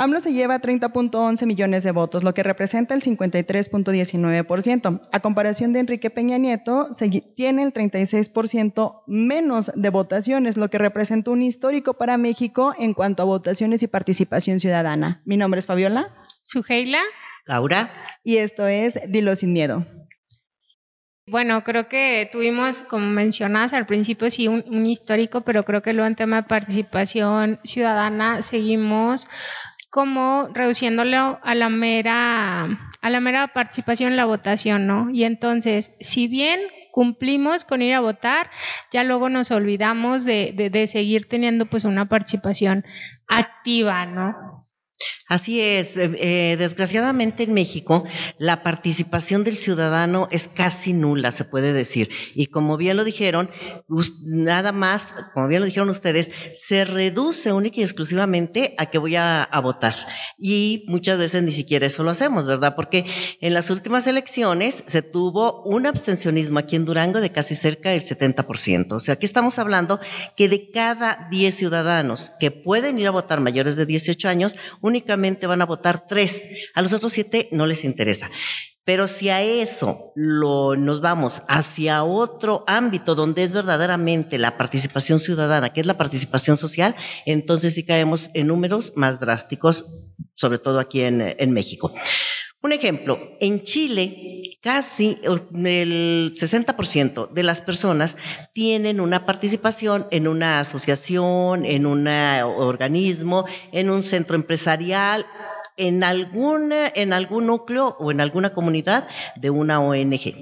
AMLO se lleva 30.11 millones de votos, lo que representa el 53.19%. A comparación de Enrique Peña Nieto, tiene el 36% menos de votaciones, lo que representa un histórico para México en cuanto a votaciones y participación ciudadana. Mi nombre es Fabiola. Suheila. Laura. Y esto es Dilo sin miedo. Bueno, creo que tuvimos, como mencionas al principio, sí, un, un, histórico, pero creo que luego en tema de participación ciudadana seguimos como reduciéndolo a la mera, a la mera participación en la votación, ¿no? Y entonces, si bien cumplimos con ir a votar, ya luego nos olvidamos de, de, de seguir teniendo pues una participación activa, ¿no? Así es. Eh, eh, desgraciadamente en México la participación del ciudadano es casi nula, se puede decir. Y como bien lo dijeron, nada más, como bien lo dijeron ustedes, se reduce única y exclusivamente a que voy a, a votar. Y muchas veces ni siquiera eso lo hacemos, ¿verdad? Porque en las últimas elecciones se tuvo un abstencionismo aquí en Durango de casi cerca del 70%. O sea, aquí estamos hablando que de cada 10 ciudadanos que pueden ir a votar mayores de 18 años, únicamente van a votar tres, a los otros siete no les interesa. Pero si a eso lo, nos vamos hacia otro ámbito donde es verdaderamente la participación ciudadana, que es la participación social, entonces sí caemos en números más drásticos, sobre todo aquí en, en México. Un ejemplo, en Chile casi el 60% de las personas tienen una participación en una asociación, en un organismo, en un centro empresarial, en, alguna, en algún núcleo o en alguna comunidad de una ONG.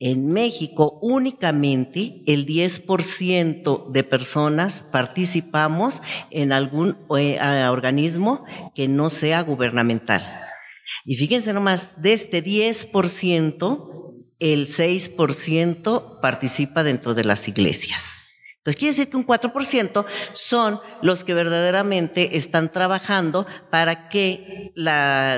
En México únicamente el 10% de personas participamos en algún eh, organismo que no sea gubernamental. Y fíjense nomás, de este 10%, el 6% participa dentro de las iglesias. Entonces quiere decir que un 4% son los que verdaderamente están trabajando para que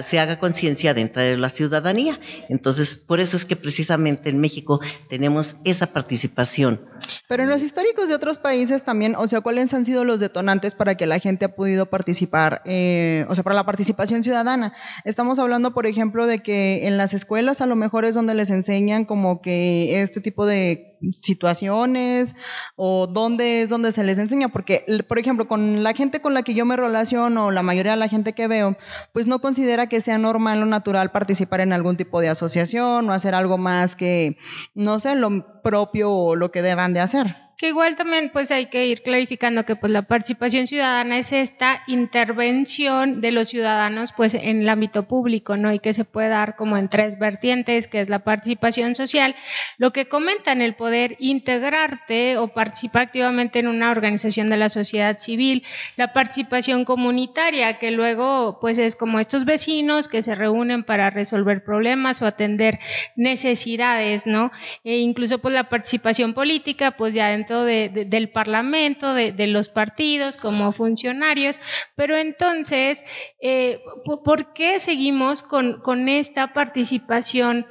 se haga conciencia dentro de la ciudadanía. Entonces, por eso es que precisamente en México tenemos esa participación. Pero en los históricos de otros países también, o sea, ¿cuáles han sido los detonantes para que la gente ha podido participar, eh, o sea, para la participación ciudadana? Estamos hablando, por ejemplo, de que en las escuelas a lo mejor es donde les enseñan como que este tipo de situaciones o dónde es donde se les enseña, porque, por ejemplo, con la gente con la que yo me relaciono, la mayoría de la gente que veo, pues no considera que sea normal o natural participar en algún tipo de asociación o hacer algo más que, no sé, lo propio o lo que deban de hacer. Que igual también pues hay que ir clarificando que pues la participación ciudadana es esta intervención de los ciudadanos pues en el ámbito público, ¿no? Y que se puede dar como en tres vertientes, que es la participación social, lo que comentan el poder integrarte o participar activamente en una organización de la sociedad civil, la participación comunitaria, que luego pues es como estos vecinos que se reúnen para resolver problemas o atender necesidades, ¿no? E incluso pues la participación política pues ya dentro del Parlamento, de, los partidos, como funcionarios, pero entonces, eh, ¿por qué seguimos con, esta participación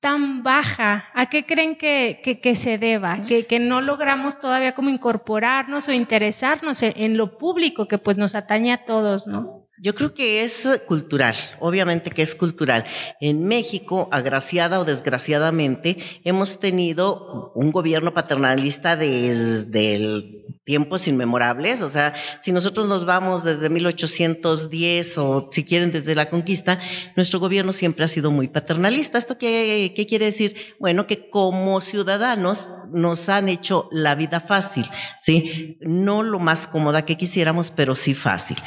tan baja? ¿A qué creen que, se deba? Que, que, no logramos todavía como incorporarnos o interesarnos en, en, lo público que pues nos atañe a todos, ¿no? Yo creo que es cultural, obviamente que es cultural. En México, agraciada o desgraciadamente, hemos tenido un gobierno paternalista desde tiempos inmemorables. O sea, si nosotros nos vamos desde 1810 o si quieren desde la conquista, nuestro gobierno siempre ha sido muy paternalista. ¿Esto qué, qué quiere decir? Bueno, que como ciudadanos nos han hecho la vida fácil, ¿sí? No lo más cómoda que quisiéramos, pero sí fácil.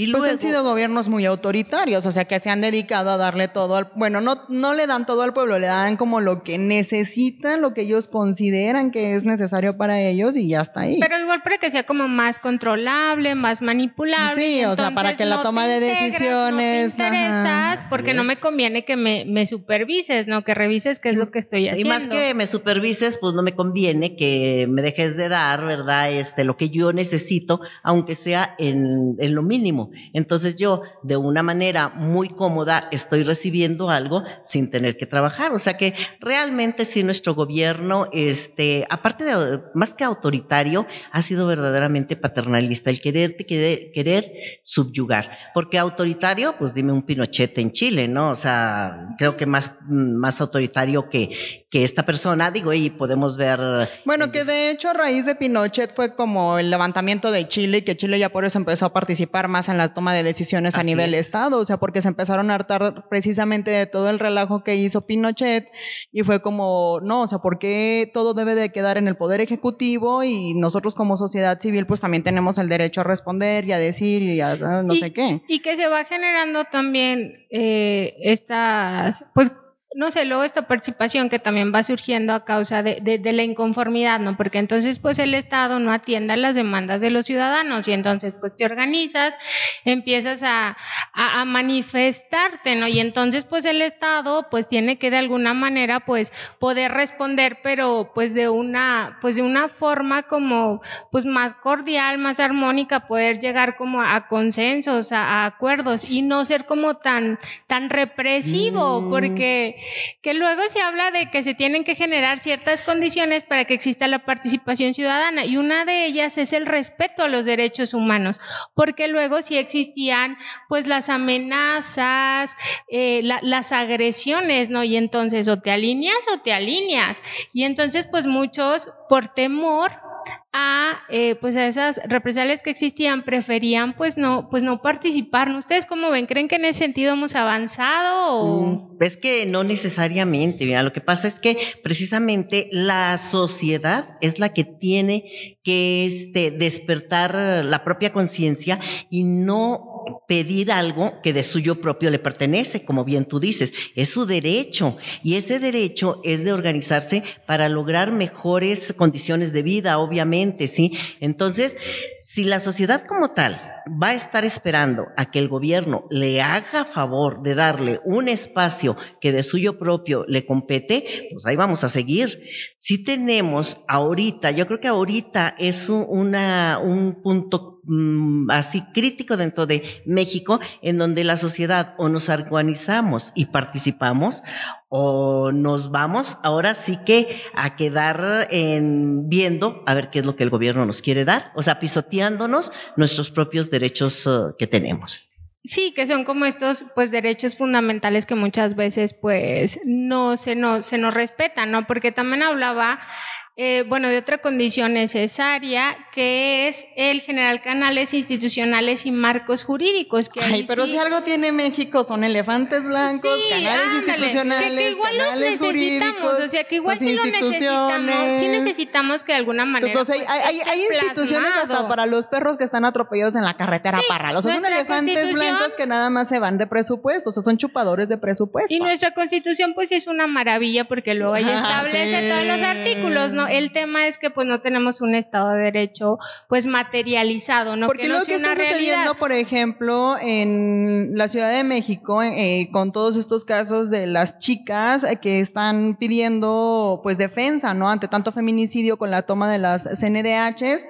Y luego, pues han sido gobiernos muy autoritarios, o sea, que se han dedicado a darle todo al, bueno, no, no le dan todo al pueblo, le dan como lo que necesitan, lo que ellos consideran que es necesario para ellos y ya está ahí. Pero igual para que sea como más controlable, más manipulable. Sí, o sea, para que la toma de decisiones. No te interesas porque no me conviene que me, me, supervises, ¿no? Que revises qué es lo que estoy haciendo. Y más que me supervises, pues no me conviene que me dejes de dar, ¿verdad? Este, lo que yo necesito, aunque sea en, en lo mínimo. Entonces yo, de una manera muy cómoda, estoy recibiendo algo sin tener que trabajar. O sea que realmente sí nuestro gobierno, este, aparte de más que autoritario, ha sido verdaderamente paternalista, el querer, querer, querer subyugar. Porque autoritario, pues dime un Pinochet en Chile, ¿no? O sea, creo que más, más autoritario que, que esta persona, digo, y podemos ver. Bueno, que de hecho a raíz de Pinochet fue como el levantamiento de Chile y que Chile ya por eso empezó a participar más en la toma de decisiones a nivel Estado, o sea, porque se empezaron a hartar precisamente de todo el relajo que hizo Pinochet y fue como, no, o sea, ¿por qué todo debe de quedar en el Poder Ejecutivo y nosotros como sociedad civil pues también tenemos el derecho a responder y a decir y a no sé qué? Y que se va generando también eh, estas, pues no sé, luego esta participación que también va surgiendo a causa de, de, la inconformidad, ¿no? Porque entonces pues el Estado no atiende a las demandas de los ciudadanos y entonces pues te organizas, empiezas a, a, a, manifestarte, ¿no? Y entonces pues el Estado pues tiene que de alguna manera pues poder responder, pero pues de una, pues de una forma como pues más cordial, más armónica, poder llegar como a, consensos, a, acuerdos y no ser como tan, tan represivo, mm. porque que luego se habla de que se tienen que generar ciertas condiciones para que exista la participación ciudadana y una de ellas es el respeto a los derechos humanos, porque luego sí existían pues las amenazas, eh, la, las agresiones, ¿no? Y entonces o te alineas o te alineas. Y entonces pues muchos por temor a eh, pues a esas represalias que existían preferían pues no pues no participar. Ustedes cómo ven creen que en ese sentido hemos avanzado mm, es que no necesariamente. Mira lo que pasa es que precisamente la sociedad es la que tiene que este despertar la propia conciencia y no pedir algo que de suyo propio le pertenece, como bien tú dices, es su derecho y ese derecho es de organizarse para lograr mejores condiciones de vida, obviamente, ¿sí? Entonces, si la sociedad como tal va a estar esperando a que el gobierno le haga favor de darle un espacio que de suyo propio le compete, pues ahí vamos a seguir. Si tenemos ahorita, yo creo que ahorita es un punto Mm, así crítico dentro de México, en donde la sociedad o nos organizamos y participamos o nos vamos ahora sí que a quedar en viendo a ver qué es lo que el gobierno nos quiere dar, o sea, pisoteándonos nuestros propios derechos uh, que tenemos. Sí, que son como estos pues derechos fundamentales que muchas veces pues no se nos, se nos respetan, ¿no? Porque también hablaba eh, bueno, de otra condición necesaria, que es el generar canales institucionales y marcos jurídicos. Que Ay, pero si algo tiene México son elefantes blancos, canales institucionales, que, igual canales los necesitamos, o sea, que igual sí lo necesitamos, sí necesitamos que de alguna manera. Entonces, hay, hay, hay instituciones hasta para los perros que están atropellados en la carretera para. O sea, son elefantes blancos que nada más se van de presupuesto, o sea, son chupadores de presupuesto. Y nuestra constitución, pues, es una maravilla porque luego ella establece todos los artículos, ¿no? El tema es que pues no tenemos un Estado de Derecho pues materializado, ¿no? Porque que lo que está sucediendo, por ejemplo, en la Ciudad de México, eh, con todos estos casos de las chicas que están pidiendo pues defensa, ¿no? Ante tanto feminicidio con la toma de las CNDHs.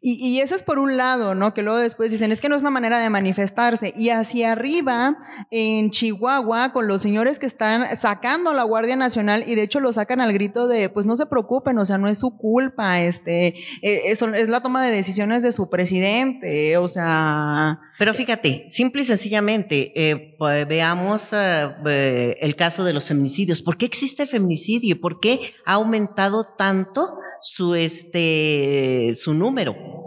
Y, y eso es por un lado, ¿no? Que luego después dicen, es que no es una manera de manifestarse. Y hacia arriba, en Chihuahua, con los señores que están sacando a la Guardia Nacional y de hecho lo sacan al grito de, pues no se preocupen, o sea, no es su culpa, este, eh, eso es la toma de decisiones de su presidente, o sea. Pero fíjate, simple y sencillamente, eh, pues, veamos eh, el caso de los feminicidios. ¿Por qué existe el feminicidio? ¿Por qué ha aumentado tanto su, este, su número?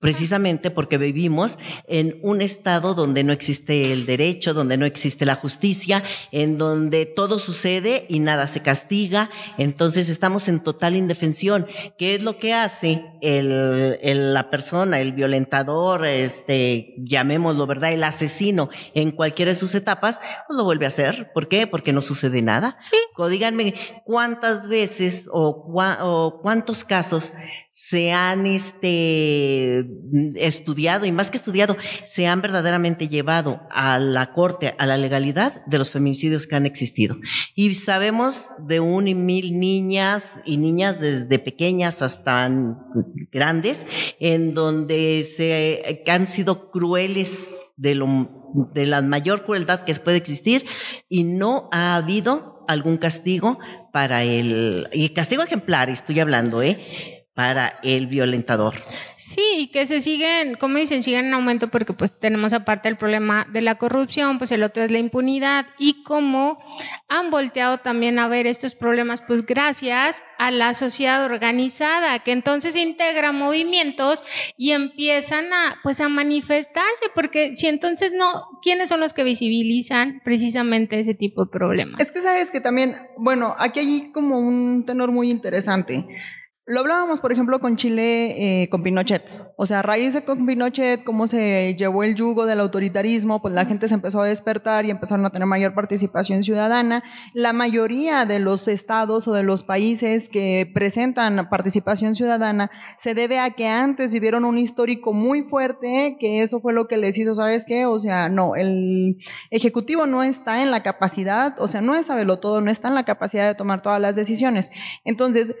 Precisamente porque vivimos en un estado donde no existe el derecho, donde no existe la justicia, en donde todo sucede y nada se castiga, entonces estamos en total indefensión. ¿Qué es lo que hace el, la persona, el violentador, este, llamémoslo, ¿verdad? El asesino en cualquiera de sus etapas, pues lo vuelve a hacer. ¿Por qué? Porque no sucede nada. Sí. O díganme cuántas veces o, o cuántos casos se han, este, estudiado y más que estudiado, se han verdaderamente llevado a la corte, a la legalidad de los feminicidios que han existido. Y sabemos de un y mil niñas y niñas desde pequeñas hasta grandes, en donde se han sido crueles de lo de la mayor crueldad que puede existir y no ha habido algún castigo para el, y castigo ejemplar, estoy hablando, ¿eh? Para el violentador. Sí, que se siguen, como dicen, siguen en aumento porque pues tenemos aparte el problema de la corrupción, pues el otro es la impunidad y como han volteado también a ver estos problemas pues gracias a la sociedad organizada que entonces integra movimientos y empiezan a pues a manifestarse porque si entonces no, ¿quiénes son los que visibilizan precisamente ese tipo de problemas? Es que sabes que también, bueno, aquí hay como un tenor muy interesante. Lo hablábamos, por ejemplo, con Chile, eh, con Pinochet. O sea, a raíz de con Pinochet, cómo se llevó el yugo del autoritarismo, pues la gente se empezó a despertar y empezaron a tener mayor participación ciudadana. La mayoría de los estados o de los países que presentan participación ciudadana se debe a que antes vivieron un histórico muy fuerte, que eso fue lo que les hizo, ¿sabes qué? O sea, no, el ejecutivo no está en la capacidad, o sea, no es saberlo todo, no está en la capacidad de tomar todas las decisiones. Entonces,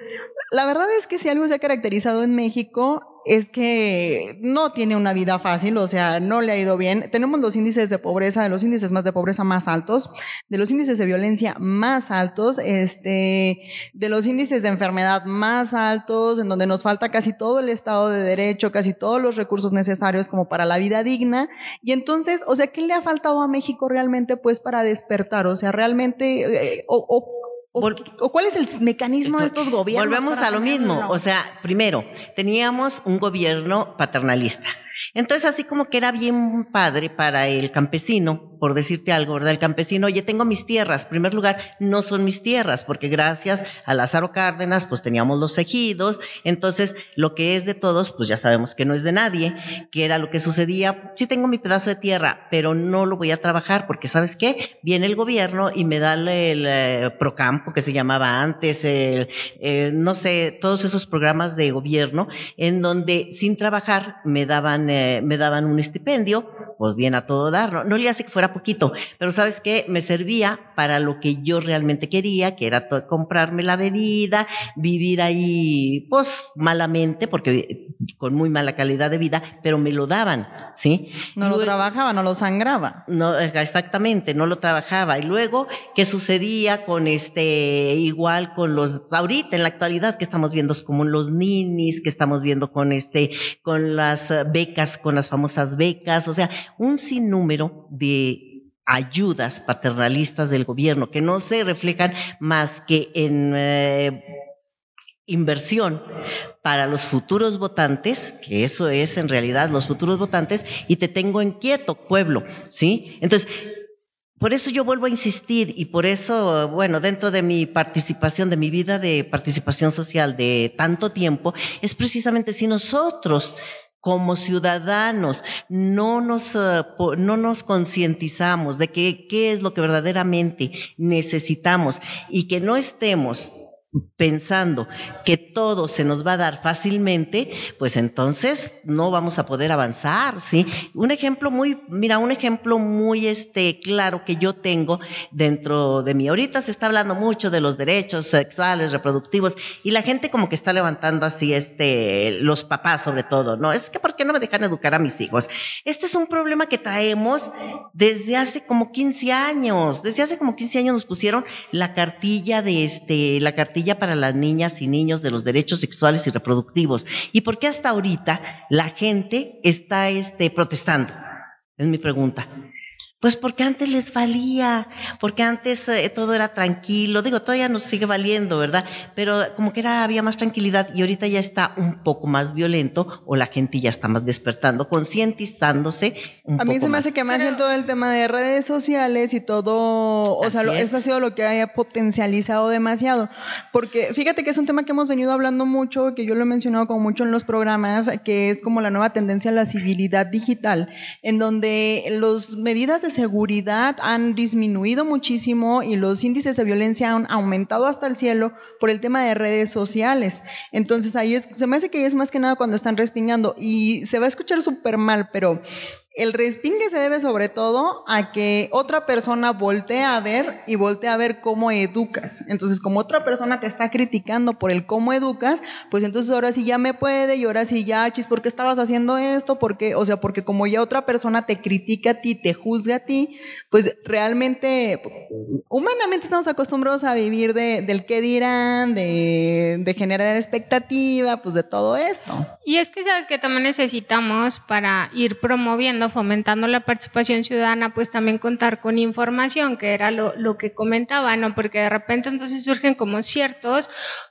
la verdad es que si algo se ha caracterizado en México es que no tiene una vida fácil, o sea, no le ha ido bien. Tenemos los índices de pobreza, de los índices más de pobreza más altos, de los índices de violencia más altos, este, de los índices de enfermedad más altos, en donde nos falta casi todo el Estado de Derecho, casi todos los recursos necesarios como para la vida digna. Y entonces, o sea, ¿qué le ha faltado a México realmente pues para despertar? O sea, realmente, eh, ¿O, cuál es el mecanismo de estos gobiernos? Volvemos a lo mismo. O sea, primero, teníamos un gobierno paternalista. Entonces, así como que era bien padre para el campesino, por decirte algo, ¿verdad? El campesino, oye, tengo mis tierras. En primer lugar, no son mis tierras, porque gracias a Lázaro Cárdenas, pues teníamos los ejidos. Entonces, lo que es de todos, pues ya sabemos que no es de nadie, que era lo que sucedía. Sí tengo mi pedazo de tierra, pero no lo voy a trabajar, porque ¿sabes qué? Viene el gobierno y me da el, eh, Procampo, que se llamaba antes, el, eh, no sé, todos esos programas de gobierno, en donde sin trabajar me daban, eh, me daban un estipendio pues bien a todo dar, ¿no? No le hace que fuera poquito, pero sabes qué, me servía para lo que yo realmente quería, que era comprarme la bebida, vivir ahí, pues malamente, porque con muy mala calidad de vida, pero me lo daban, ¿sí? No lo trabajaba, no lo sangraba. No, exactamente, no lo trabajaba. Y luego, ¿qué sucedía con este, igual con los, ahorita en la actualidad que estamos viendo como los ninis, que estamos viendo con este, con las becas, con las famosas becas, o sea, un sinnúmero de ayudas paternalistas del gobierno que no se reflejan más que en eh, inversión para los futuros votantes, que eso es en realidad los futuros votantes, y te tengo inquieto, pueblo, ¿sí? Entonces, por eso yo vuelvo a insistir y por eso, bueno, dentro de mi participación, de mi vida de participación social de tanto tiempo, es precisamente si nosotros como ciudadanos no nos, eh, no nos concientizamos de que, qué es lo que verdaderamente necesitamos y que no estemos pensando que todo se nos va a dar fácilmente, pues entonces no vamos a poder avanzar, ¿sí? Un ejemplo muy, mira, un ejemplo muy este claro que yo tengo dentro de mí. Ahorita se está hablando mucho de los derechos sexuales, reproductivos y la gente como que está levantando así este los papás sobre todo, ¿no? Es que ¿por qué no me dejan educar a mis hijos? Este es un problema que traemos desde hace como 15 años. Desde hace como 15 años nos pusieron la cartilla de este la cartilla para las niñas y niños de los derechos sexuales y reproductivos. ¿Y por qué hasta ahorita la gente está este, protestando? Es mi pregunta. Pues porque antes les valía, porque antes eh, todo era tranquilo, digo, todavía nos sigue valiendo, ¿verdad? Pero como que era, había más tranquilidad y ahorita ya está un poco más violento o la gente ya está más despertando, concientizándose. a mí se me hace que más en todo el tema de redes sociales y todo, o sea, eso ha sido lo que haya potencializado demasiado, porque fíjate que es un tema que hemos venido hablando mucho, que yo lo he mencionado como mucho en los programas, que es como la nueva tendencia a la civilidad digital, en donde las medidas de seguridad han disminuido muchísimo y los índices de violencia han aumentado hasta el cielo por el tema de redes sociales. Entonces ahí es, se me hace que es más que nada cuando están respingando y se va a escuchar súper mal, pero el respingue se debe sobre todo a que otra persona voltee a ver y voltee a ver cómo educas. Entonces, como otra persona te está criticando por el cómo educas, pues entonces ahora sí ya me puede y ahora sí ya, chis, ¿por qué estabas haciendo esto? Porque, o sea, porque como ya otra persona te critica a ti, te juzga a ti, pues realmente, humanamente estamos acostumbrados a vivir de, del qué dirán, de, de generar expectativa, pues de todo esto. Y es que sabes que también necesitamos para ir promoviendo fomentando la participación ciudadana, pues también contar con información, que era lo, lo que comentaba, ¿no? Porque de repente entonces surgen como ciertos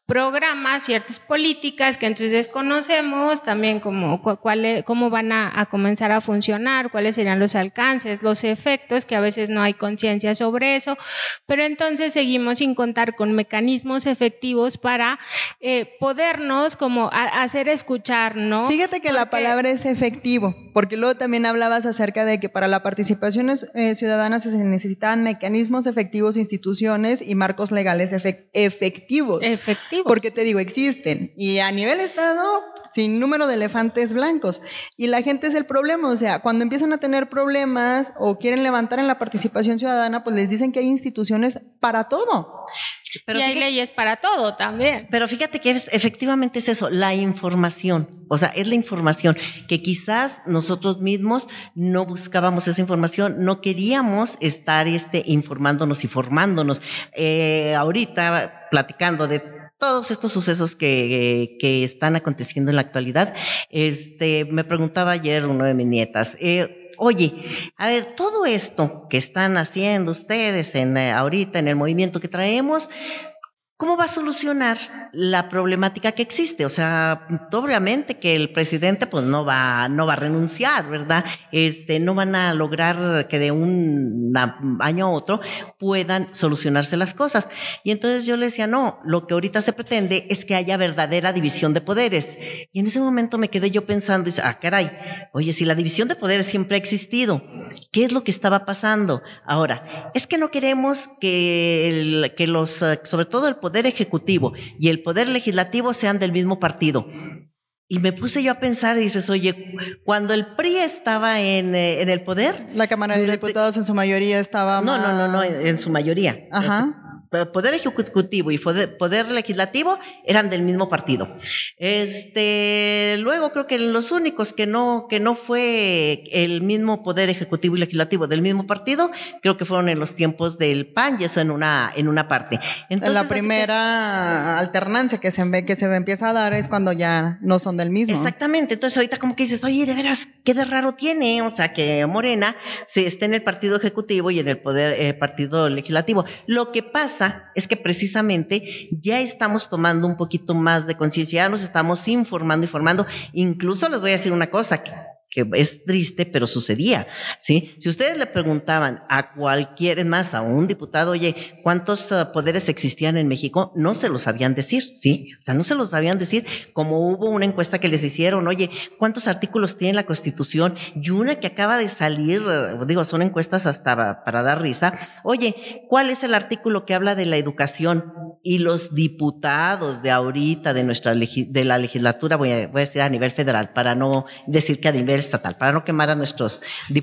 programas, ciertas políticas que entonces desconocemos, también como cuál, cómo van a, comenzar a funcionar, cuáles serían los alcances, los efectos, que a veces no hay conciencia sobre eso, pero entonces seguimos sin contar con mecanismos efectivos para eh, podernos como hacer escuchar, ¿no? Fíjate que la palabra es efectivo, porque luego también hablabas acerca de que para la participación eh, ciudadana se necesitaban mecanismos efectivos, instituciones y marcos legales efectivos. Efectivos porque te digo, existen. Y a nivel Estado, sin número de elefantes blancos. Y la gente es el problema. O sea, cuando empiezan a tener problemas o quieren levantar en la participación ciudadana, pues les dicen que hay instituciones para todo. Y hay leyes para todo también. Pero fíjate que efectivamente es eso, la información. O sea, es la información que quizás nosotros mismos no buscábamos esa información, no queríamos estar este, informándonos y formándonos. Eh, ahorita platicando de todos estos sucesos que, que, están aconteciendo en la actualidad. Este, me preguntaba ayer uno de mis nietas, eh, oye, a ver, todo esto que están haciendo ustedes en, eh, ahorita en el movimiento que traemos, ¿Cómo va a solucionar la problemática que existe? O sea, obviamente que el presidente pues no va, no va a renunciar, ¿verdad? Este, no van a lograr que de un año a otro puedan solucionarse las cosas. Y entonces yo le decía, no, lo que ahorita se pretende es que haya verdadera división de poderes. Y en ese momento me quedé yo pensando, dice, ah, caray, oye, si la división de poderes siempre ha existido, ¿qué es lo que estaba pasando? Ahora, es que no queremos que, que los, sobre todo el poder poder ejecutivo y el poder legislativo sean del mismo partido. Y me puse yo a pensar y dices, oye, cuando el PRI estaba en, eh, en el poder. La Cámara de Diputados en su mayoría estaba. No, no, no, no, en, su mayoría. Ajá poder ejecutivo y poder, legislativo eran del mismo partido. Este, luego creo que los únicos que no, que no fue el mismo poder ejecutivo y legislativo del mismo partido, creo que fueron en los tiempos del PAN y eso en una, en una parte. Entonces, la primera alternancia que se, que se empieza a dar es cuando ya no son del mismo. Exactamente. Entonces ahorita como que dices, oye, de veras, qué de raro tiene. O sea, que Morena se esté en el partido ejecutivo y en el poder eh, partido legislativo. Lo que pasa es que precisamente ya estamos tomando un poquito más de conciencia, ya nos estamos informando, informando. Incluso les voy a decir una cosa, que que es triste, pero sucedía, ¿sí? Si ustedes le preguntaban a cualquier, más, a un diputado, oye, ¿cuántos uh, poderes existían en México? No se lo sabían decir, ¿sí? O sea, no se lo sabían decir, como hubo una encuesta que les hicieron, oye, ¿cuántos artículos tiene la Constitución? Y una que acaba de salir, digo, son encuestas hasta para dar risa, oye, ¿cuál es el artículo que habla de la educación? Y los diputados de ahorita, de nuestra, de la legislatura, voy a, voy a decir a nivel federal, para no decir que a nivel estatal, para no quemar a nuestros,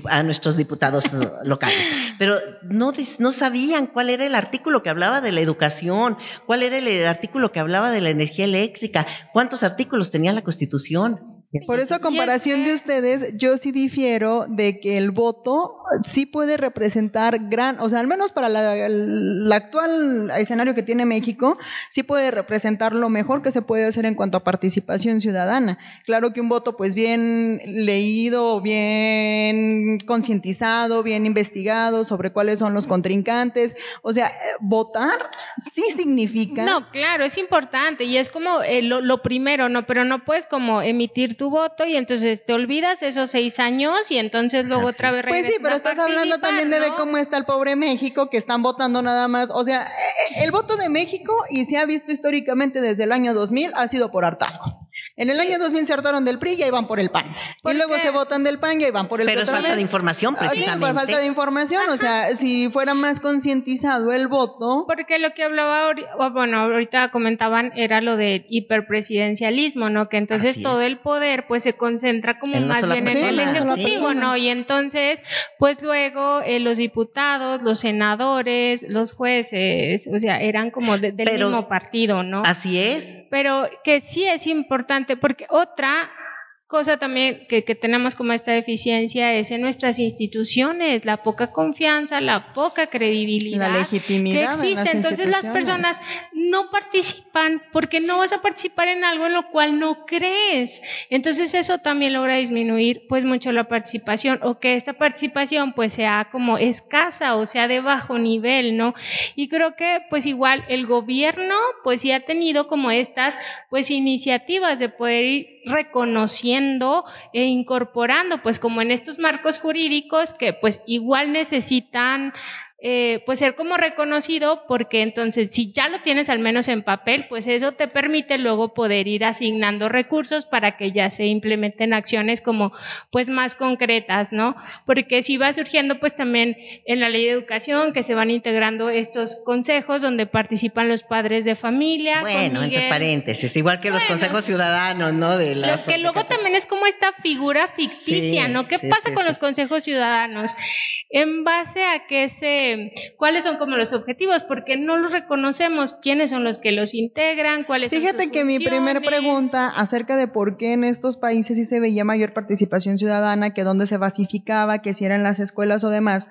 a nuestros diputados locales. Pero no, no sabían cuál era el artículo que hablaba de la educación, cuál era el artículo que hablaba de la energía eléctrica, cuántos artículos tenía la Constitución. Por eso, a comparación de ustedes, yo sí difiero de que el voto sí puede representar gran, o sea, al menos para la, el actual escenario que tiene México, sí puede representar lo mejor que se puede hacer en cuanto a participación ciudadana. Claro que un voto, pues bien leído, bien concientizado, bien investigado sobre cuáles son los contrincantes, o sea, votar sí significa. No, claro, es importante y es como eh, lo, lo primero, ¿no? Pero no puedes como emitir tu voto y entonces te olvidas esos seis años y entonces luego otra vez regresas. Pues sí, pero estás hablando también de ver cómo está el pobre México, que están votando nada más. O sea, eh, el voto de México, y se ha visto históricamente desde el año 2000, ha sido por hartazgo. En el año 2000 se hartaron del PRI y ahí van por el PAN. Y luego se votan del PAN y ahí van por el Pero es falta de información, precisamente. Sí, por falta de información. O sea, si fuera más concientizado el voto. Porque lo que hablaba, bueno, ahorita comentaban era lo de hiperpresidencialismo, ¿no? Que entonces todo el poder pues se concentra como más bien en el ejecutivo, ¿no? Y entonces, pues luego eh, los diputados, los senadores, los jueces, o sea, eran como del mismo partido, ¿no? Así es. Pero que sí es importante porque otra cosa también que, tenemos como esta deficiencia es en nuestras instituciones, la poca confianza, la poca credibilidad la legitimidad que existe. Entonces las personas no participan porque no vas a participar en algo en lo cual no crees. Entonces eso también logra disminuir pues mucho la participación o que esta participación pues sea como escasa o sea de bajo nivel, ¿no? Y creo que pues igual el gobierno pues sí ha tenido como estas pues iniciativas de poder ir reconociendo e incorporando, pues como en estos marcos jurídicos que pues igual necesitan eh, pues ser como reconocido porque entonces si ya lo tienes al menos en papel, pues eso te permite luego poder ir asignando recursos para que ya se implementen acciones como pues más concretas, ¿no? Porque si va surgiendo pues también en la ley de educación que se van integrando estos consejos donde participan los padres de familia. Bueno, entre paréntesis, igual que los consejos ciudadanos, ¿no? De las que luego también es como esta figura ficticia, ¿no? ¿Qué pasa con los consejos ciudadanos? ¿En base a qué se cuáles son como los objetivos, porque no los reconocemos, quiénes son los que los integran, cuáles Fíjate son sus que mi primera pregunta acerca de por qué en estos países sí se veía mayor participación ciudadana, que dónde se basificaba, que si eran las escuelas o demás,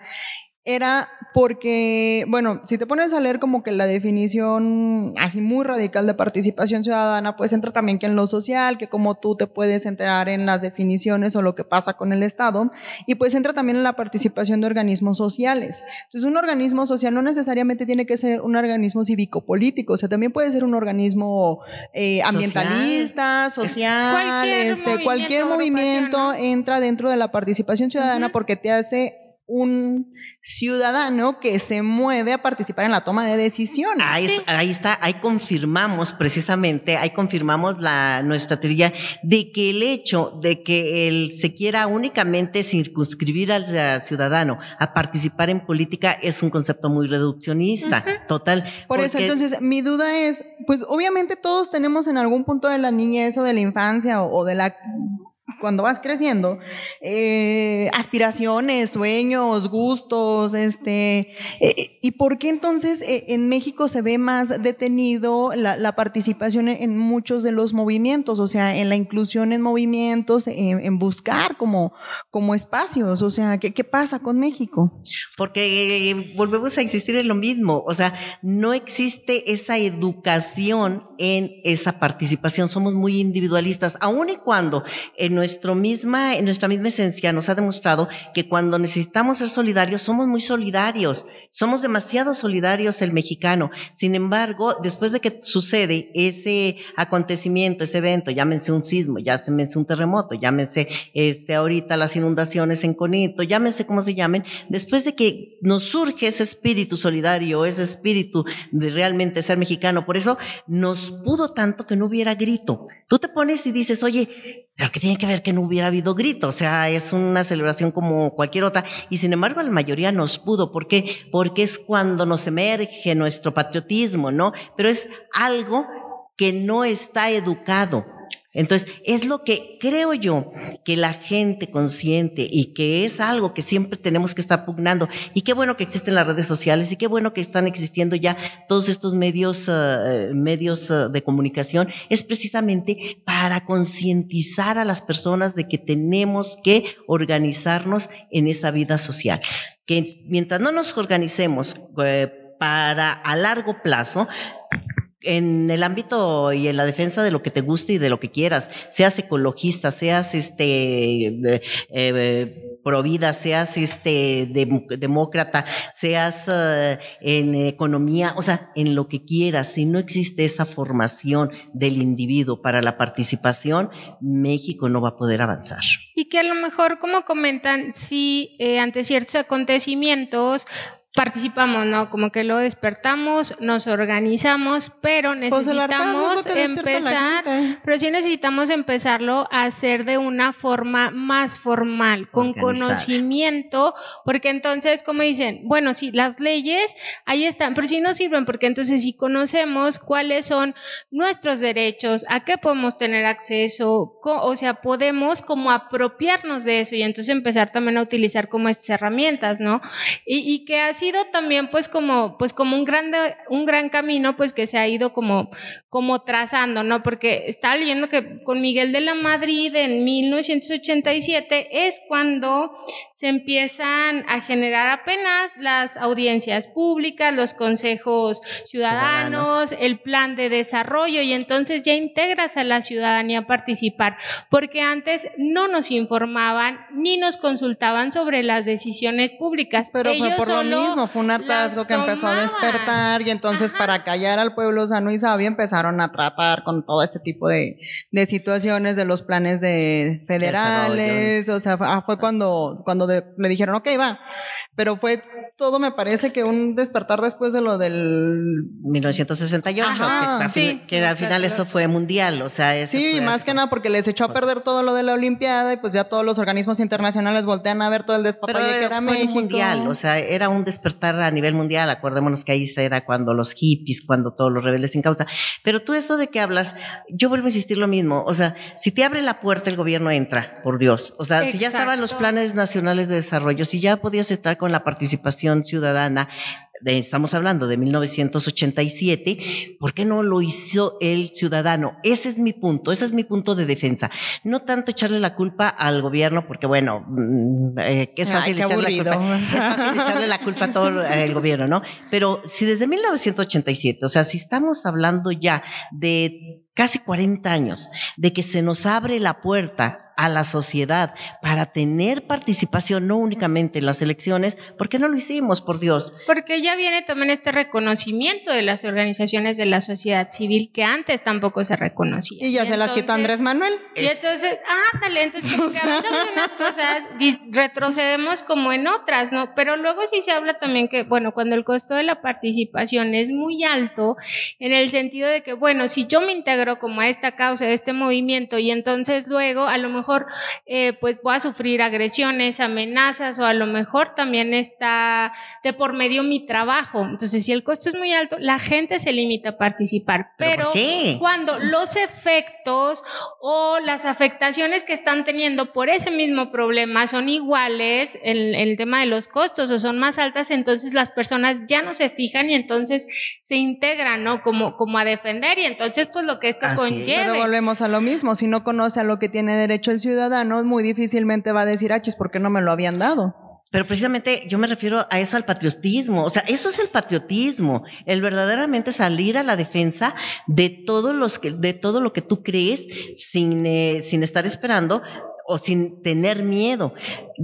era porque, bueno, si te pones a leer como que la definición así muy radical de participación ciudadana, pues entra también que en lo social, que como tú te puedes enterar en las definiciones o lo que pasa con el Estado, y pues entra también en la participación de organismos sociales. Entonces, un organismo social no necesariamente tiene que ser un organismo cívico-político, o sea, también puede ser un organismo eh, ambientalista, social, cualquier este, movimiento, cualquier movimiento entra dentro de la participación ciudadana porque te hace un ciudadano que se mueve a participar en la toma de decisiones. Ahí, está, ahí confirmamos precisamente, ahí confirmamos la, nuestra teoría de que el hecho de que él se quiera únicamente circunscribir al ciudadano a participar en política es un concepto muy reduccionista, total. Por eso, entonces, mi duda es, pues obviamente todos tenemos en algún punto de la niñez o de la infancia o de la cuando vas creciendo, eh, aspiraciones, sueños, gustos, este, eh, ¿y por qué entonces eh, en México se ve más detenido la, participación en, muchos de los movimientos, o sea, en la inclusión en movimientos, en, buscar como, como espacios, o sea, ¿qué, ¿qué pasa con México? Porque volvemos a existir en lo mismo, o sea, no existe esa educación en esa participación, somos muy individualistas, aun y cuando en nuestro misma, en nuestra misma esencia nos ha demostrado que cuando necesitamos ser solidarios, somos muy solidarios, somos demasiado solidarios el mexicano. Sin embargo, después de que sucede ese acontecimiento, ese evento, llámense un sismo, llámense un terremoto, llámense este, ahorita las inundaciones en Conito, llámense como se llamen, después de que nos surge ese espíritu solidario, ese espíritu de realmente ser mexicano, por eso nos pudo tanto que no hubiera grito. Tú te pones y dices, oye, pero que tiene que ver que no hubiera habido grito, o sea, es una celebración como cualquier otra, y sin embargo la mayoría nos pudo, ¿por qué? Porque es cuando nos emerge nuestro patriotismo, ¿no? Pero es algo que no está educado. Entonces, es lo que creo yo que la gente consciente y que es algo que siempre tenemos que estar pugnando. Y qué bueno que existen las redes sociales y qué bueno que están existiendo ya todos estos medios, eh, medios eh, de comunicación, es precisamente para concientizar a las personas de que tenemos que organizarnos en esa vida social. Que mientras no nos organicemos eh, para a largo plazo, en el ámbito y en la defensa de lo que te guste y de lo que quieras, seas ecologista, seas este eh, eh pro vida, seas este demócrata, seas eh, en economía, o sea, en lo que quieras, si no existe esa formación del individuo para la participación, México no va a poder avanzar. Y que a lo mejor, como comentan, si ante ciertos acontecimientos participamos, ¿no? Como que lo despertamos, nos organizamos, pero Pues necesitamos empezar, pero sí necesitamos empezarlo a hacer de una forma más formal, con Organizada. conocimiento, porque entonces, como dicen, bueno, sí, las leyes ahí están, pero sí no sirven, porque entonces si conocemos cuáles son nuestros derechos, a qué podemos tener acceso, co- o sea, podemos como apropiarnos de eso y entonces empezar también a utilizar como estas herramientas, ¿no? Y, y que ha sido también pues como, pues como un gran, un gran camino pues que se ha ido como, como trazando, ¿no? Porque estaba leyendo que con Miguel de la Madrid en 1987 es cuando se empiezan a generar apenas las audiencias públicas, los consejos ciudadanos, el plan de desarrollo y entonces ya integras a la ciudadanía a participar, porque antes no nos informaban ni nos consultaban sobre las decisiones públicas. Pero Ellos por lo solo fue un hartazgo que empezó a despertar y entonces Ajá. para callar al pueblo sano y sabio empezaron a tratar con todo este tipo de, de situaciones de los planes de federales, o sea, fue, ah, fue cuando, cuando de- me dijeron, ok, va, pero fue todo me parece que un despertar después de lo del 1968, Ajá, que, a sí. fin- que al final eso fue mundial, o sea, eso Sí, fue más así que nada porque les echó a perder todo lo de la Olimpiada y pues ya todos los organismos internacionales voltean a ver todo el despapalle que era México. mundial, o sea, era un despertar a nivel mundial. Acordémonos que ahí era cuando los hippies, cuando todos los rebeldes sin causa. Pero tú esto de que hablas, yo vuelvo a insistir lo mismo. O sea, si te abre la puerta, el gobierno entra, por Dios. O sea, si ya estaban los planes nacionales de desarrollo, si ya podías entrar con la participación ciudadana, de- estamos hablando de 1987, ¿por qué no lo hizo el ciudadano? Ese es mi punto, ese es mi punto de defensa. No tanto echarle la culpa al gobierno, porque bueno, mm, eh, que es fácil echarle la culpa. Es fácil echarle la culpa todo el gobierno, ¿no? Pero si desde 1987, o sea, si estamos hablando ya de casi 40 años, de que se nos abre la puerta a la sociedad para tener participación no únicamente en las elecciones, ¿por qué no lo hicimos, por Dios? Porque ya viene también este reconocimiento de las organizaciones de la sociedad civil que antes tampoco se reconocía. Y ya se las quitó Andrés Manuel. Y entonces, ah, dale, entonces avanzamos en unas cosas retrocedemos como en otras, ¿no? Pero luego sí se habla también que, bueno, cuando el costo de la participación es muy alto, en el sentido de que, bueno, si yo me integro como a esta causa, a este movimiento, y entonces luego a lo mejor, eh, pues voy a sufrir agresiones, amenazas, o a lo mejor también está de por medio mi trabajo. Entonces, si el costo es muy alto, la gente se limita a participar. ¿Pero Pero, por qué? cuando los efectos o las afectaciones que están teniendo por ese mismo problema son iguales en, en el tema de los costos o son más altas, entonces las personas ya no se fijan y entonces se integran, ¿no? Como, como a defender y entonces pues lo que esto Así es. conlleve. Pero volvemos a lo mismo. Si no conoce a lo que tiene derecho el ciudadano, muy difícilmente va a decir, ah, chis, ¿por qué no me lo habían dado? Pero precisamente yo me refiero a eso, al patriotismo. O sea, eso es el patriotismo, el verdaderamente salir a la defensa de todos los que, de todo lo que tú crees sin, eh, sin estar esperando o sin tener miedo.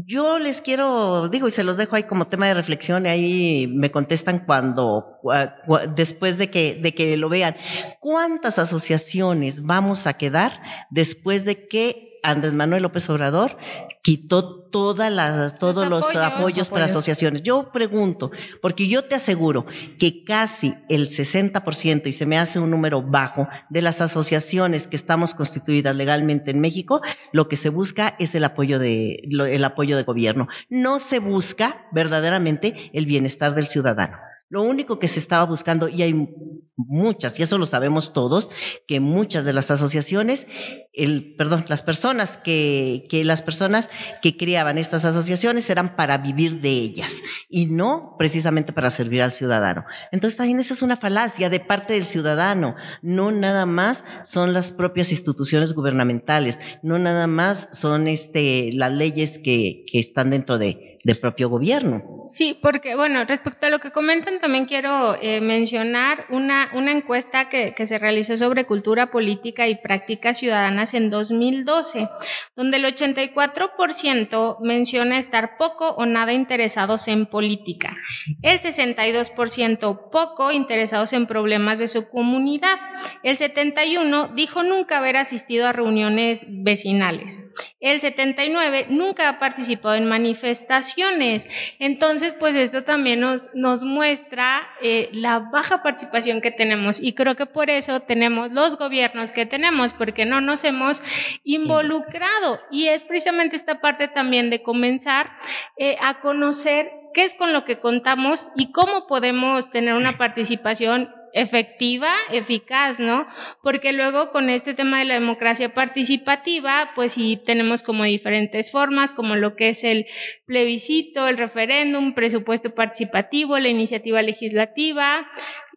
Yo les quiero, digo, y se los dejo ahí como tema de reflexión, y ahí me contestan cuando, cua- cua- después de que, de que lo vean, ¿cuántas asociaciones vamos a quedar después de que Andrés Manuel López Obrador quitó todas las, todos los, apoyos. apoyos, para asociaciones? Yo pregunto, porque yo te aseguro que casi el 60%, y se me hace un número bajo, de las asociaciones que estamos constituidas legalmente en México, lo que se busca es el apoyo de, lo- el apoyo de gobierno. No se busca verdaderamente el bienestar del ciudadano. Lo único que se estaba buscando, y hay muchas, y eso lo sabemos todos, que muchas de las asociaciones, el, perdón, las personas que, que las personas que creaban estas asociaciones eran para vivir de ellas y no precisamente para servir al ciudadano. Entonces también esa es una falacia de parte del ciudadano. No nada más son las propias instituciones gubernamentales, no nada más son este, las leyes que, que están dentro de, del propio gobierno. Sí, porque bueno, respecto a lo que comentan, también quiero eh, mencionar una, una encuesta que, que se realizó sobre cultura política y prácticas ciudadanas en 2012, donde el 84% menciona estar poco o nada interesados en política, el 62% poco interesados en problemas de su comunidad, el 71% dijo nunca haber asistido a reuniones vecinales, el 79% nunca ha participado en manifestaciones, participaciones. Entonces, pues esto también nos, nos muestra eh, la baja participación que tenemos y creo que por eso tenemos los gobiernos que tenemos, porque no nos hemos involucrado. Y es precisamente esta parte también de comenzar eh, a conocer qué es con lo que contamos y cómo podemos tener una participación efectiva, eficaz, ¿no? Porque luego con este tema de la democracia participativa, pues sí tenemos como diferentes formas, como lo que es el plebiscito, el referéndum, presupuesto participativo, la iniciativa legislativa,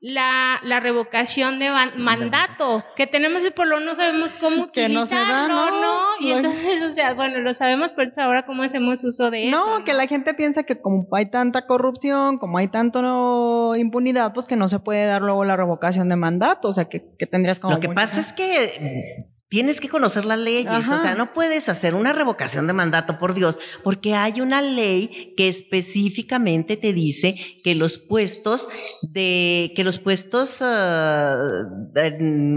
la, la revocación de mandato, que tenemos y por lo no sabemos cómo utilizarlo, ¿no? Y entonces, o sea, bueno, lo sabemos, pero ahora cómo hacemos uso de eso. No, que la gente piensa que como hay tanta corrupción, como hay tanto impunidad, pues que no se puede dar luego la revocación de mandato, o sea, que, que tendrías como... Lo que pasa es que Tienes que conocer las leyes, o sea, no puedes hacer una revocación de mandato, por Dios, porque hay una ley que específicamente te dice que los puestos de, que los puestos, uh,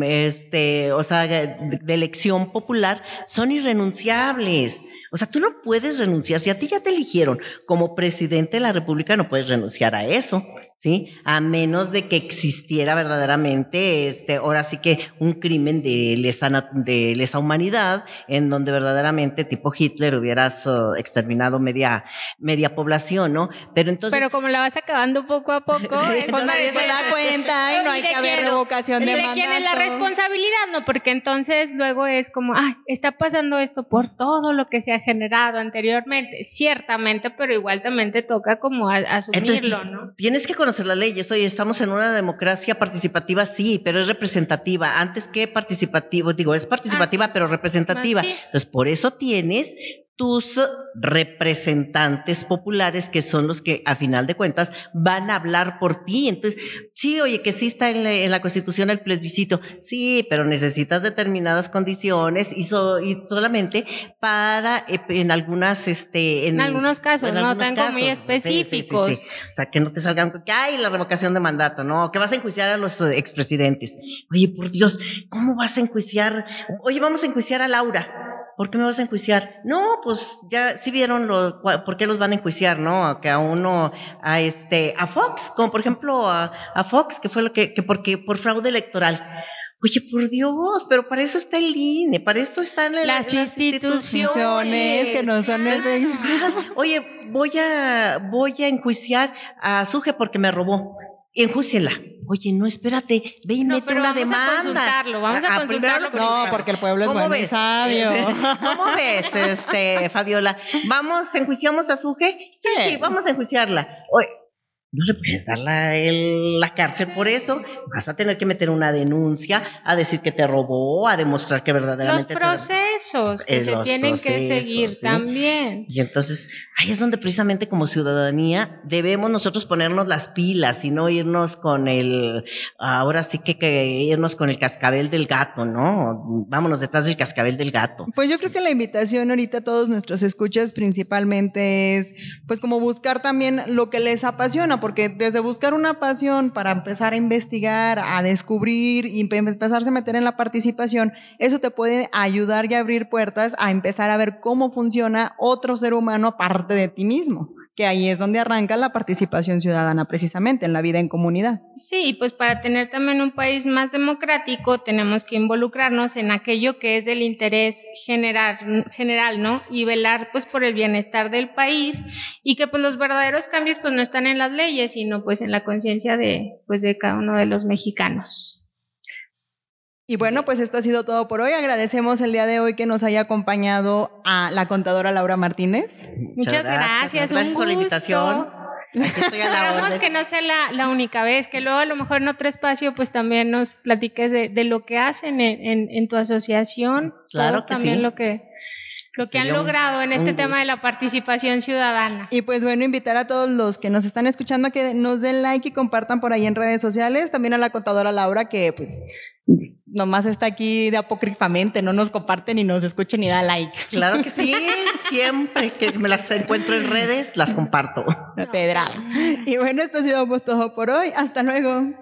este, o sea, de, elección popular son irrenunciables. O sea, tú no puedes renunciar. Si a ti ya te eligieron como presidente de la República, no puedes renunciar a eso. ¿Sí? A menos de que existiera verdaderamente, este, ahora sí que un crimen de lesa, de lesa humanidad, en donde verdaderamente tipo Hitler hubieras uh, exterminado media, media población, ¿no? Pero entonces. Pero como la vas acabando poco a poco, pues nadie se da cuenta y no hay que haber revocación de, mandato. quién es la responsabilidad, no? Porque entonces luego es como, ay, está pasando esto por todo lo que se ha generado anteriormente, ciertamente, pero igual también te toca como asumirlo, ¿no? Tienes que conocer las leyes. Oye, estamos en una democracia participativa, sí, pero es representativa. Antes que participativo, digo, es participativa, ah, pero representativa. Ah, Entonces, por eso tienes tus representantes populares, que son los que a final de cuentas van a hablar por ti. Entonces, sí, oye, que sí está en la, Constitución el plebiscito, sí, pero necesitas determinadas condiciones y, y solamente para, eh, en algunas, este, en, algunos casos, no tengo muy específicos. o sea, que no te salgan, que hay la revocación de mandato, no, que vas a enjuiciar a los expresidentes. Oye, por Dios, ¿cómo vas a enjuiciar? Oye, vamos a enjuiciar a Laura. ¿Por qué me vas a enjuiciar? No, pues ya sí vieron lo, por qué los van a enjuiciar, ¿no? Que a uno, a este, a Fox, como por ejemplo a, a Fox, que fue lo que, que porque, por fraude electoral. Oye, por Dios, pero para eso está el INE, para eso están las, las instituciones, que no son Oye, voy a, voy a enjuiciar a Suje porque me robó. Enjúciela. Oye, no, espérate, ve y mete una demanda. A consultarlo, vamos a, consultarlo. No, porque el pueblo es ¿Cómo ves? sabio. ¿Cómo ves, este, Fabiola? ¿Vamos, enjuiciamos a Suje? Sí, sí, vamos a enjuiciarla. Oye, no le puedes dar la, la, cárcel por eso. Vas a tener que meter una denuncia a decir que te robó, a demostrar que verdaderamente. Los procesos que se tienen que seguir también. Y entonces ahí es donde precisamente como ciudadanía debemos nosotros ponernos las pilas y no irnos con el, ahora sí que, que irnos con el cascabel del gato, ¿no? Vámonos detrás del cascabel del gato. Pues yo creo que la invitación ahorita a todos nuestros escuchas principalmente es, pues como buscar también lo que les apasiona porque desde buscar una pasión para empezar a investigar, a descubrir y empezarse a meter en la participación, eso te puede ayudar y abrir puertas a empezar a ver cómo funciona otro ser humano aparte de ti mismo que ahí es donde arranca la participación ciudadana precisamente en la vida en comunidad. Sí, pues para tener también un país más democrático tenemos que involucrarnos en aquello que es del interés general, general, ¿no? Y velar pues por el bienestar del país y que pues los verdaderos cambios pues no están en las leyes, sino pues en la conciencia de pues de cada uno de los mexicanos. Y bueno, pues esto ha sido todo por hoy. Agradecemos el día de hoy que nos haya acompañado a la contadora Laura Martínez. Muchas, gracias. Gracias, por la invitación. Esperamos que no sea la, única vez, que luego a lo mejor en otro espacio pues también nos platiques de, lo que hacen en, tu asociación. Claro que también lo que lo que han logrado en este tema de la participación ciudadana. Y pues bueno, invitar a todos los que nos están escuchando a que nos den like y compartan por ahí en redes sociales, también a la contadora Laura que pues nomás está aquí de apócrifamente, no nos comparte ni nos escucha ni da like. Claro que sí, siempre que me las encuentro en redes, las comparto. Pedra. Y bueno, esto ha sido todo por hoy. Hasta luego.